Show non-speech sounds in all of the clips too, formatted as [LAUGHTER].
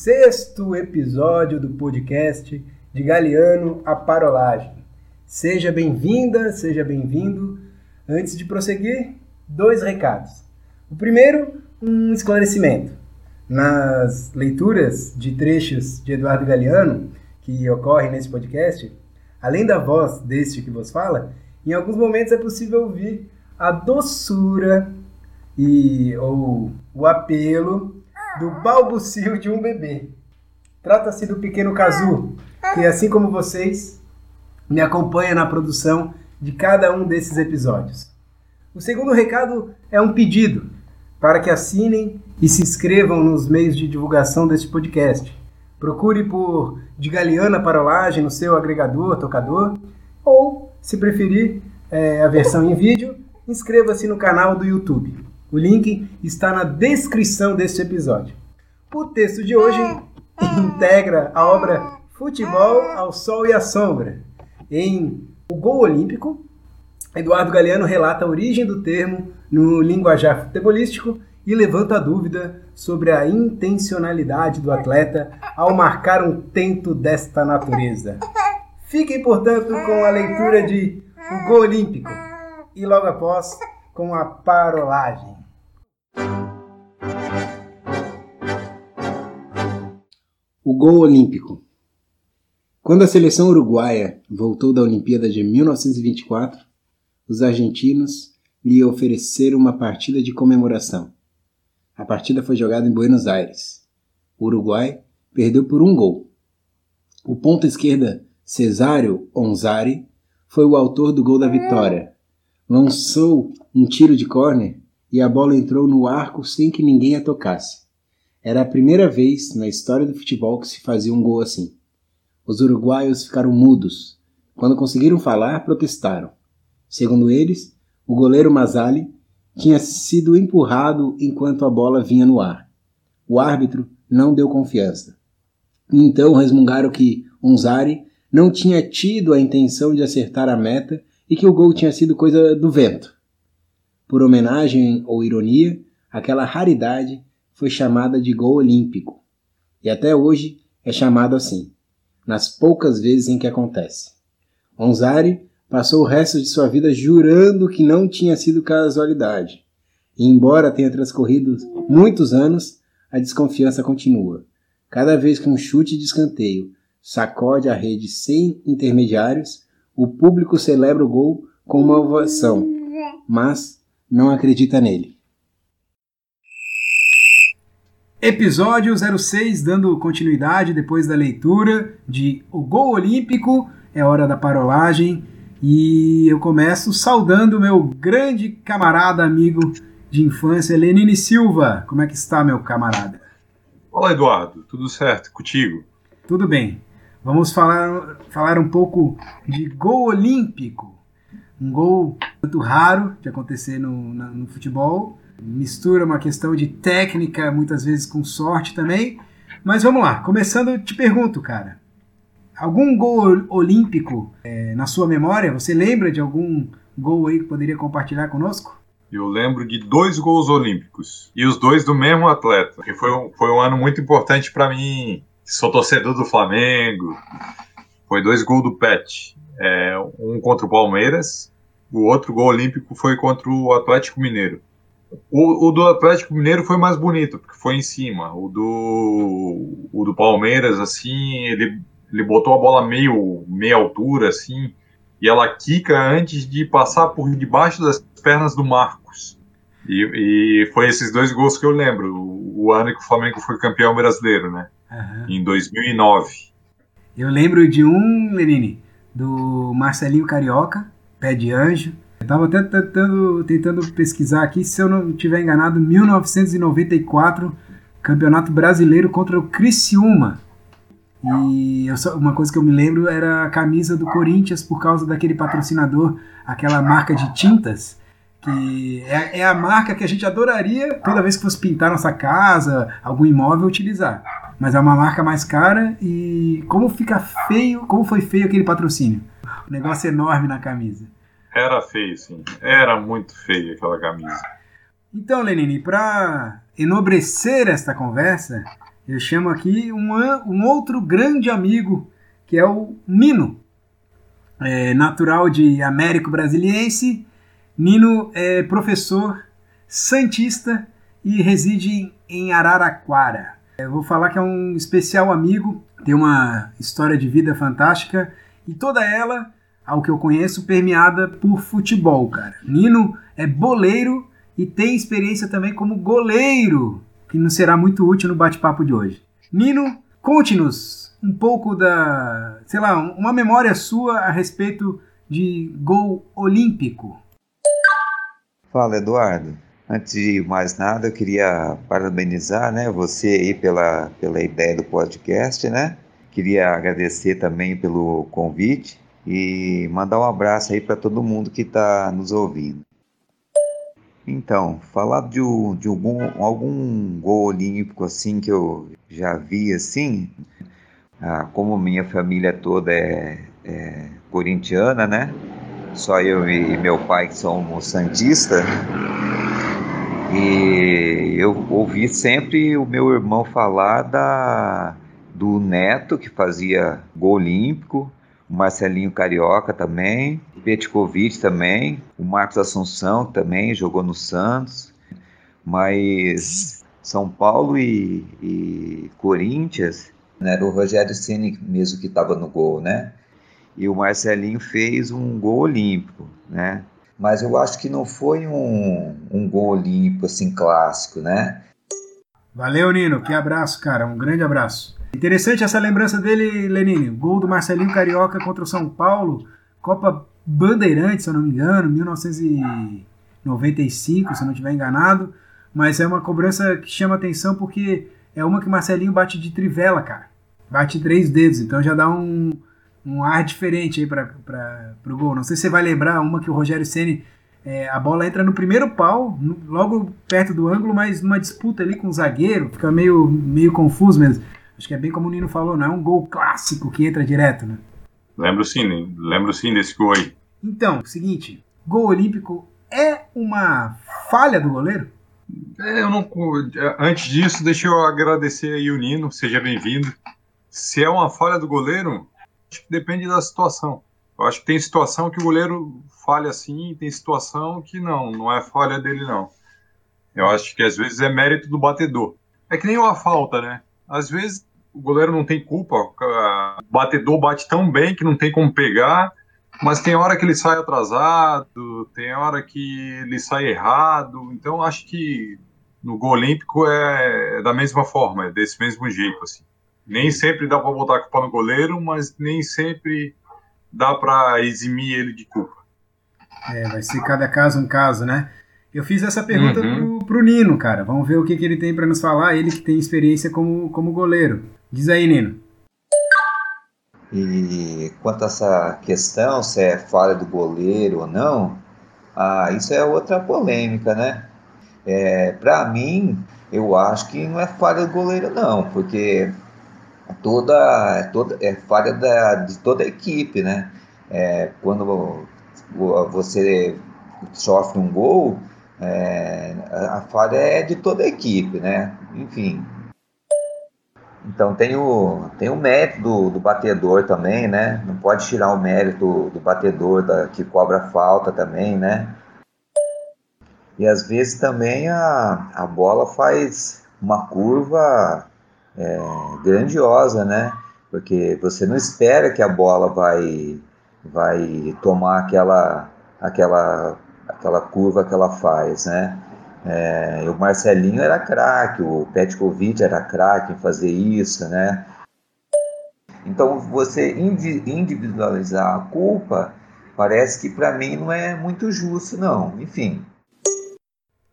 sexto episódio do podcast de Galeano a Parolagem. Seja bem-vinda, seja bem-vindo. Antes de prosseguir, dois recados. O primeiro, um esclarecimento. Nas leituras de trechos de Eduardo Galeano, que ocorrem nesse podcast, além da voz deste que vos fala, em alguns momentos é possível ouvir a doçura e ou o apelo do balbucio de um bebê. Trata-se do pequeno Kazu, que assim como vocês, me acompanha na produção de cada um desses episódios. O segundo recado é um pedido para que assinem e se inscrevam nos meios de divulgação deste podcast. Procure por De Galeana Parolagem no seu agregador, tocador, ou, se preferir é, a versão em vídeo, inscreva-se no canal do YouTube. O link está na descrição deste episódio. O texto de hoje [LAUGHS] integra a obra Futebol ao Sol e à Sombra. Em O Gol Olímpico, Eduardo Galeano relata a origem do termo no linguajar futebolístico e levanta a dúvida sobre a intencionalidade do atleta ao marcar um tento desta natureza. Fiquem, portanto, com a leitura de O Gol Olímpico e logo após com a parolagem. O gol olímpico. Quando a seleção uruguaia voltou da Olimpíada de 1924, os argentinos lhe ofereceram uma partida de comemoração. A partida foi jogada em Buenos Aires. O Uruguai perdeu por um gol. O ponta esquerda Cesário Onzari foi o autor do gol da vitória. Lançou um tiro de córner e a bola entrou no arco sem que ninguém a tocasse. Era a primeira vez na história do futebol que se fazia um gol assim. Os uruguaios ficaram mudos. Quando conseguiram falar, protestaram. Segundo eles, o goleiro Mazali tinha sido empurrado enquanto a bola vinha no ar. O árbitro não deu confiança. Então resmungaram que Onzari não tinha tido a intenção de acertar a meta e que o gol tinha sido coisa do vento. Por homenagem ou ironia, aquela raridade foi chamada de gol olímpico, e até hoje é chamado assim, nas poucas vezes em que acontece. Onzari passou o resto de sua vida jurando que não tinha sido casualidade, e embora tenha transcorrido muitos anos, a desconfiança continua. Cada vez que um chute de escanteio sacode a rede sem intermediários, o público celebra o gol com uma ovação, mas não acredita nele. Episódio 06, dando continuidade depois da leitura de O Gol Olímpico, é hora da parolagem, e eu começo saudando meu grande camarada, amigo de infância, Lenine Silva. Como é que está, meu camarada? Olá, Eduardo, tudo certo contigo? Tudo bem. Vamos falar, falar um pouco de gol olímpico um gol muito raro de acontecer no, no futebol. Mistura uma questão de técnica, muitas vezes com sorte também. Mas vamos lá, começando, te pergunto, cara. Algum gol olímpico é, na sua memória? Você lembra de algum gol aí que poderia compartilhar conosco? Eu lembro de dois gols olímpicos. E os dois do mesmo atleta. Que foi um, foi um ano muito importante para mim. Sou torcedor do Flamengo. Foi dois gols do Pet é, um contra o Palmeiras, o outro gol olímpico foi contra o Atlético Mineiro. O, o, do Atlético Mineiro foi mais bonito, porque foi em cima. O do, o do Palmeiras, assim, ele, ele botou a bola meio meia altura, assim, e ela quica antes de passar por debaixo das pernas do Marcos. E, e foi esses dois gols que eu lembro, o, o, ano que o Flamengo foi campeão brasileiro, né? Uhum. Em 2009. Eu lembro de um, Lenine, do Marcelinho Carioca, Pé de Anjo. Estava até tentando, tentando pesquisar aqui, se eu não estiver enganado, 1994, Campeonato Brasileiro contra o Criciúma. E só, uma coisa que eu me lembro era a camisa do Corinthians por causa daquele patrocinador, aquela marca de tintas, que é, é, a marca que a gente adoraria toda vez que fosse pintar nossa casa, algum imóvel, utilizar mas é uma marca mais cara e como fica feio, como foi feio aquele patrocínio. Um negócio enorme na camisa. Era feio, sim. Era muito feio aquela camisa. Então, Lenine, para enobrecer esta conversa, Eu chamo aqui um, um outro grande amigo, que é o Nino, é, natural de Américo Brasiliense. Nino é professor santista e reside em Araraquara. Eu vou falar que é um especial amigo, tem uma história de vida fantástica e toda ela, ao que eu conheço, permeada por futebol, cara. Nino é boleiro e tem experiência também como goleiro, que nos será muito útil no bate-papo de hoje. Nino, conte-nos um pouco da, sei lá, uma memória sua a respeito de gol olímpico. Fala, Eduardo. Antes de mais nada, eu queria parabenizar, né, você aí pela, pela ideia do podcast, né? Queria agradecer também pelo convite e mandar um abraço aí para todo mundo que está nos ouvindo. Então, falar de, de algum, algum gol olímpico assim que eu já vi assim, ah, como minha família toda é, é corintiana, né? Só eu e meu pai que somos santistas. E eu ouvi sempre o meu irmão falar da, do Neto, que fazia gol olímpico, o Marcelinho Carioca também, o Petkovic também, o Marcos Assunção também jogou no Santos, mas São Paulo e, e Corinthians, né, era o Rogério Ceni mesmo que estava no gol, né? E o Marcelinho fez um gol olímpico, né? mas eu acho que não foi um, um gol olímpico assim clássico, né? Valeu, Nino. Que abraço, cara. Um grande abraço. Interessante essa lembrança dele, Lenine. Gol do Marcelinho Carioca contra o São Paulo, Copa Bandeirantes, se eu não me engano, 1995, se eu não estiver enganado. Mas é uma cobrança que chama atenção porque é uma que Marcelinho bate de trivela, cara. Bate três dedos, então já dá um, um ar diferente aí para o gol. Não sei se você vai lembrar uma que o Rogério Ceni é, a bola entra no primeiro pau, logo perto do ângulo, mas numa disputa ali com o zagueiro, fica meio, meio confuso mesmo. Acho que é bem como o Nino falou, não é um gol clássico que entra direto, né? Lembro sim, lembro sim desse gol aí. Então, seguinte, gol olímpico é uma falha do goleiro? É, eu não. Antes disso, deixa eu agradecer aí o Nino, seja bem-vindo. Se é uma falha do goleiro, acho que depende da situação. Eu acho que tem situação que o goleiro falha assim, tem situação que não, não é falha dele não. Eu acho que às vezes é mérito do batedor. É que nem uma falta, né? Às vezes o goleiro não tem culpa, o batedor bate tão bem que não tem como pegar, mas tem hora que ele sai atrasado, tem hora que ele sai errado. Então acho que no gol olímpico é da mesma forma, é desse mesmo jeito assim nem sempre dá para botar a culpa no goleiro, mas nem sempre dá para eximir ele de culpa. É, vai ser cada caso um caso, né? Eu fiz essa pergunta uhum. pro, pro Nino, cara. Vamos ver o que, que ele tem para nos falar, ele que tem experiência como, como goleiro. Diz aí, Nino. E quanto a essa questão, se é falha do goleiro ou não, ah, isso é outra polêmica, né? É, para mim, eu acho que não é falha do goleiro, não, porque toda, toda é falha da, de toda a equipe, né? É, quando você sofre um gol, é, a falha é de toda a equipe, né? Enfim. Então tem o, tem o mérito do, do batedor também, né? Não pode tirar o mérito do batedor da, que cobra falta também, né? E às vezes também a, a bola faz uma curva é, grandiosa, né? Porque você não espera que a bola vai, vai tomar aquela, aquela, aquela curva que ela faz, né? É, o Marcelinho era craque, o Petkovic era craque em fazer isso, né? Então, você individualizar a culpa parece que para mim não é muito justo, não. Enfim.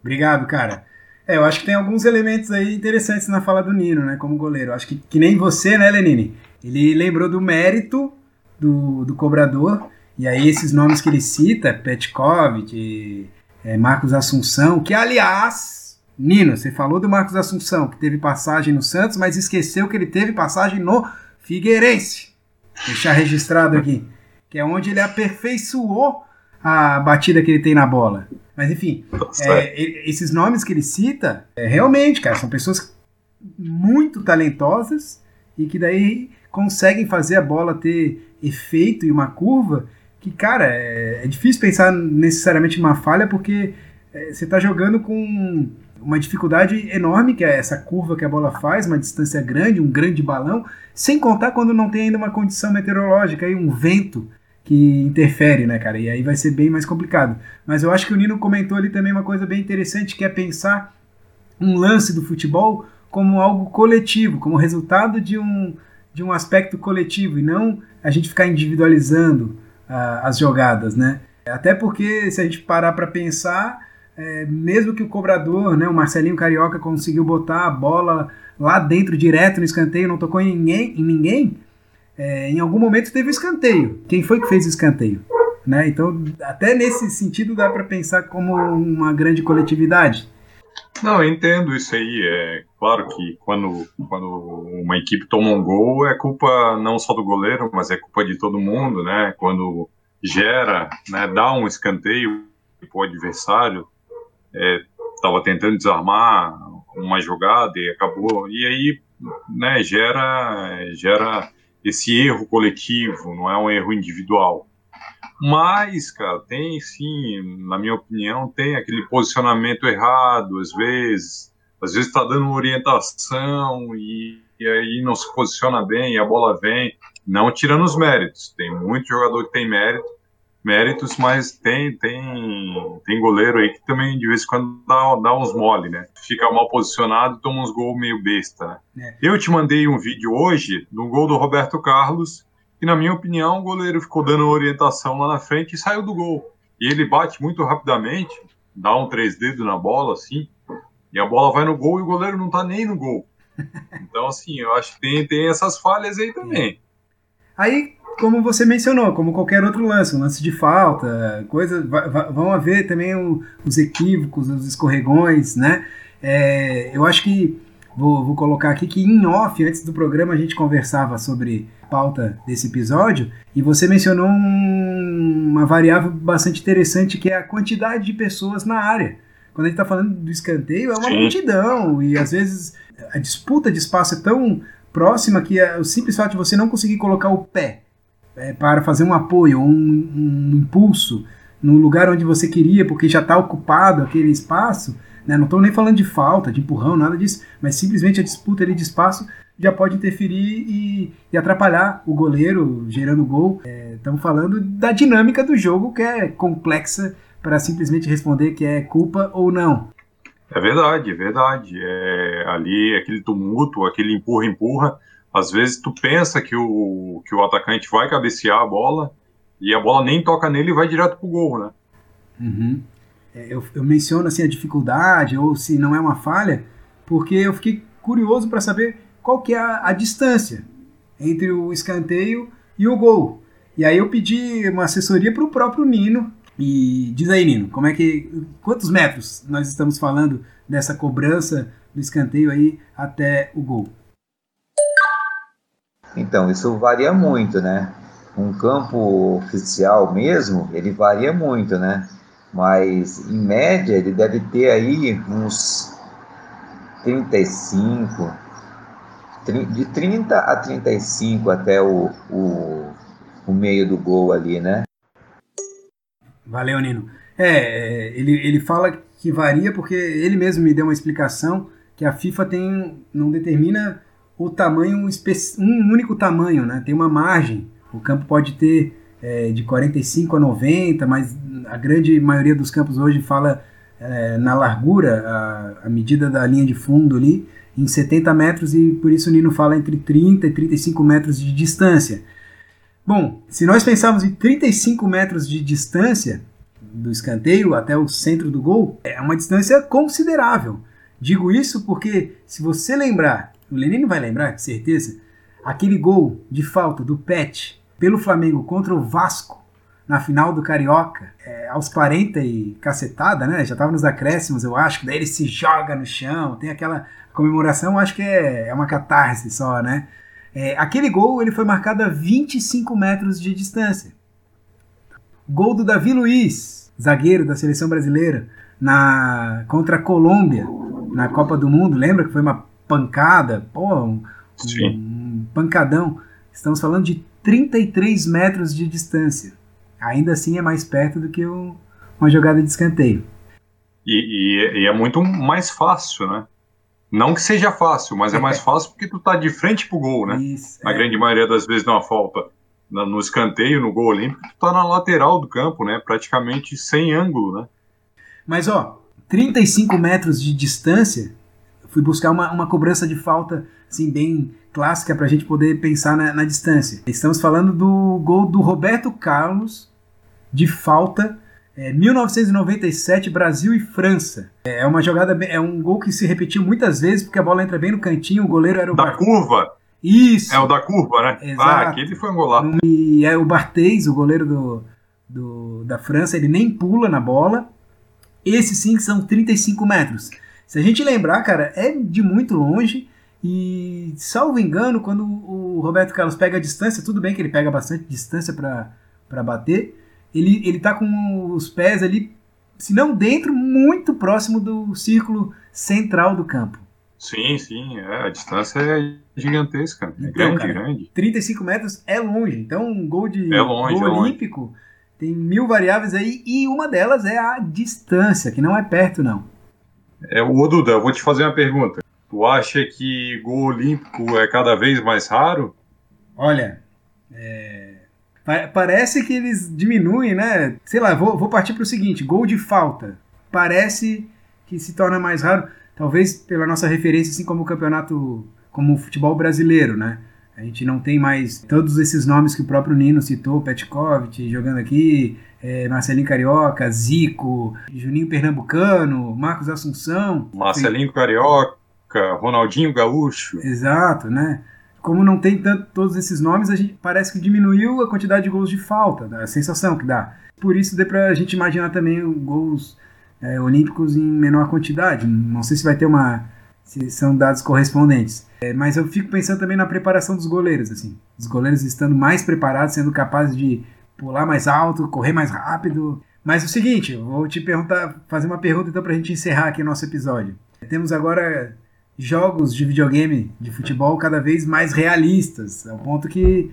Obrigado, cara. É, eu acho que tem alguns elementos aí interessantes na fala do Nino, né, como goleiro. Acho que, que nem você, né, Lenine? Ele lembrou do mérito do, do cobrador, e aí esses nomes que ele cita, Petkovic, é, Marcos Assunção, que aliás, Nino, você falou do Marcos Assunção, que teve passagem no Santos, mas esqueceu que ele teve passagem no Figueirense. Deixar registrado aqui. Que é onde ele aperfeiçoou a batida que ele tem na bola. Mas enfim, é, esses nomes que ele cita, é, realmente, cara, são pessoas muito talentosas e que daí conseguem fazer a bola ter efeito e uma curva que, cara, é, é difícil pensar necessariamente uma falha porque é, você está jogando com uma dificuldade enorme, que é essa curva que a bola faz, uma distância grande, um grande balão, sem contar quando não tem ainda uma condição meteorológica, aí um vento que interfere, né, cara? E aí vai ser bem mais complicado. Mas eu acho que o Nino comentou ali também uma coisa bem interessante, que é pensar um lance do futebol como algo coletivo, como resultado de um, de um aspecto coletivo, e não a gente ficar individualizando as jogadas, né? Até porque, se a gente parar para pensar, é, mesmo que o cobrador, né, o Marcelinho Carioca, conseguiu botar a bola lá dentro, direto no escanteio, não tocou em ninguém, em ninguém é, em algum momento teve escanteio. Quem foi que fez o escanteio? Né? Então, até nesse sentido, dá para pensar como uma grande coletividade. Não, eu entendo isso aí. É claro que quando, quando uma equipe toma um gol, é culpa não só do goleiro, mas é culpa de todo mundo, né? Quando gera, né, dá um escanteio para o adversário, estava é, tentando desarmar uma jogada e acabou. E aí, né, gera, gera esse erro coletivo, não é um erro individual. Mas, cara, tem sim, na minha opinião, tem aquele posicionamento errado, às vezes. Às vezes está dando uma orientação e, e, aí não se posiciona bem e a bola vem. Não tirando os méritos. Tem muito jogador que tem mérito, méritos, mas tem, tem, tem goleiro aí que também de vez em quando dá, dá uns mole, né? Fica mal posicionado e toma uns gols meio besta, né? É. Eu te mandei um vídeo hoje do gol do Roberto Carlos, que na minha opinião o goleiro ficou dando orientação lá na frente e saiu do gol. E ele bate muito rapidamente, dá um três dedos na bola, assim, e a bola vai no gol e o goleiro não tá nem no gol. Então, assim, eu acho que tem, tem essas falhas aí também. Aí como você mencionou, como qualquer outro lance, um lance de falta, coisa, vão haver também o, os equívocos, os escorregões, né? É, eu acho que vou, vou, colocar aqui que em off, antes do programa, a gente conversava sobre pauta desse episódio e você mencionou um, uma variável bastante interessante que é a quantidade de pessoas na área. Quando a gente está falando do escanteio, é uma Sim. multidão e às vezes a disputa de espaço é tão próxima que é o simples fato de você não conseguir colocar o pé é, para fazer um apoio, um, um impulso no lugar onde você queria, porque já está ocupado aquele espaço, né? não estou nem falando de falta, de empurrão, nada disso, mas simplesmente a disputa ali de espaço já pode interferir e, e atrapalhar o goleiro gerando gol. Estamos é, falando da dinâmica do jogo que é complexa para simplesmente responder que é culpa ou não. É verdade, é verdade. É, ali aquele tumulto, aquele empurra-empurra, às vezes tu pensa que o, que o atacante vai cabecear a bola e a bola nem toca nele e vai direto pro gol, né? Uhum. É, eu, eu, menciono assim a dificuldade ou se não é uma falha, porque eu fiquei curioso para saber qual que é a, a, distância entre o escanteio e o gol. E aí eu pedi uma assessoria para o próprio Nino. E diz aí, Nino, como é que quantos metros nós estamos falando dessa cobrança do escanteio aí até o gol? Então, isso varia muito, né? Um campo oficial mesmo, ele varia muito, né? Mas, em média, ele deve ter aí uns 35, de 30 a 35 até o, o, o meio do gol ali, né? Valeu, Nino. É, ele, ele fala que varia porque ele mesmo me deu uma explicação que a FIFA tem não determina o tamanho, um único tamanho, né? Tem uma margem. O campo pode ter é, de 45 a 90, mas a grande maioria dos campos hoje fala é, na largura, a, a, medida da linha de fundo ali, em 70 metros, e por isso o Nino fala entre 30 e 35 metros de distância. Bom, se nós pensarmos em 35 metros de distância do escanteio até o centro do gol, é uma distância considerável. Digo isso porque, se você lembrar o Lenine vai lembrar, com certeza, aquele gol de falta do Pet pelo Flamengo contra o Vasco na final do Carioca, é, aos 40 e cacetada, né? Já tava nos acréscimos, eu acho, daí ele se joga no chão, tem aquela comemoração, acho que é, é uma catarse só, né? É, aquele gol ele foi marcado a 25 metros de distância. Gol do Davi Luiz, zagueiro da seleção brasileira, na contra a Colômbia, na Copa do Mundo, lembra que foi uma pancada, pô, um, um pancadão. Estamos falando de 33 metros de distância. Ainda assim é mais perto do que o, uma jogada de escanteio. E, e, e, é muito mais fácil, né? Não que seja fácil, mas é mais [LAUGHS] fácil porque tu tá de frente pro gol, né? Isso, Na é. grande maioria das vezes numa falta no escanteio, no gol olímpico, tu tá na lateral do campo, né? Praticamente sem ângulo, né? Mas ó, 35 metros de distância, fui buscar uma, uma cobrança de falta assim bem clássica para a gente poder pensar na, na, distância. Estamos falando do gol do Roberto Carlos de falta é, 1997 Brasil e França. É uma jogada, é um gol que se repetiu muitas vezes porque a bola entra bem no cantinho, o goleiro era o da Bar... curva. Isso. É o da curva, né? Ah, Exato. Ah, aquele foi um golaço. E é o Barthez, o goleiro do, do, da França, ele nem pula na bola. Esses sim são 35 metros. Se a gente lembrar, cara, é de muito longe. E, salvo engano, quando o Roberto Carlos pega a distância, tudo bem que ele pega bastante distância para bater, ele, ele tá com os pés ali, se não dentro, muito próximo do círculo central do campo. Sim, sim, é, a distância é gigantesca, é então, grande, cara, grande. 35 metros é longe, então um gol de é longe, gol é olímpico longe. tem mil variáveis aí e uma delas é a distância, que não é perto não. É, o Duda, eu vou te fazer uma pergunta. Tu acha que gol olímpico é cada vez mais raro? Olha, é... parece que eles diminuem, né? Sei lá, vou, vou partir para o seguinte: gol de falta. Parece que se torna mais raro, talvez pela nossa referência, assim como o campeonato, como o futebol brasileiro, né? A gente não tem mais todos esses nomes que o próprio Nino citou, Petkovic jogando aqui, é, Marcelinho Carioca, Zico, Juninho Pernambucano, Marcos Assunção. Marcelinho Carioca. Ronaldinho Gaúcho. Exato, né? Como não tem tanto, todos esses nomes, a gente parece que diminuiu a quantidade de gols de falta, a sensação que dá. Por isso deu pra gente imaginar também gols é, olímpicos em menor quantidade. Não sei se vai ter uma. se são dados correspondentes. É, mas eu fico pensando também na preparação dos goleiros, assim. Os goleiros estando mais preparados, sendo capazes de pular mais alto, correr mais rápido. Mas é o seguinte, eu vou te perguntar, fazer uma pergunta então pra gente encerrar aqui o nosso episódio. Temos agora jogos de videogame de futebol cada vez mais realistas, ao ponto que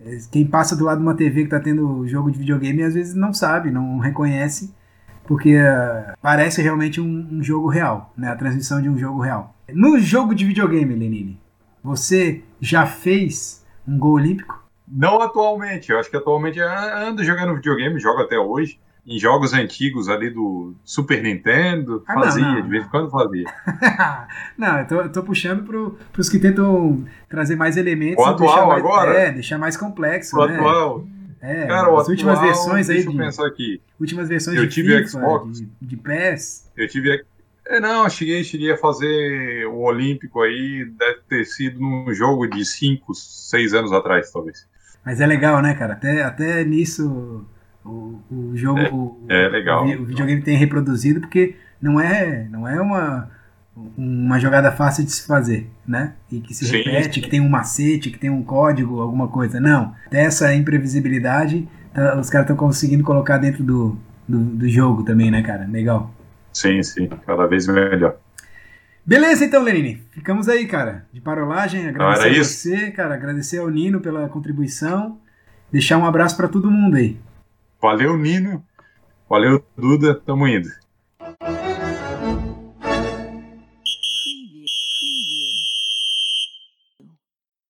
eh, quem passa do lado de uma TV que está tendo jogo de videogame às vezes não sabe, não reconhece, porque uh, parece realmente um, um, jogo real, né? a transmissão de um jogo real. No jogo de videogame, Lenine, você já fez um gol olímpico? Não atualmente, eu acho que atualmente ando jogando videogame, jogo até hoje em jogos antigos ali do Super Nintendo. Ah, fazia, não, não. de vez em quando fazia. [LAUGHS] não, eu tô, eu tô puxando pro, pros que tentam trazer mais elementos. O atual mais, agora? É, deixar mais complexo. O né? atual. É, Cara, as atual, últimas versões aí. Deixa eu pensar aqui. Últimas versões eu de tive FIFA, Xbox. De, de PES. Eu tive. É, não, cheguei, cheguei a fazer o Olímpico aí, deve ter sido num jogo de 5, 6 anos atrás, talvez. Mas é legal, né, cara? Até, até nisso o, o jogo, é, o, é legal. O, o, videogame tem reproduzido porque não é, não é uma, uma jogada fácil de se fazer, né? E que se Sim. repete, que tem um macete, que tem um código, alguma coisa. Não. Dessa imprevisibilidade, tá, os caras estão conseguindo colocar dentro do, do, do jogo também, né, cara? Legal. Sim, sim. Cada vez melhor. Beleza, então, Lenine. Ficamos aí, cara, de parolagem. Agradecer a você, cara. Agradecer ao Nino pela contribuição. Deixar um abraço para todo mundo aí. Valeu, Nino. Valeu, Duda. Tamo indo.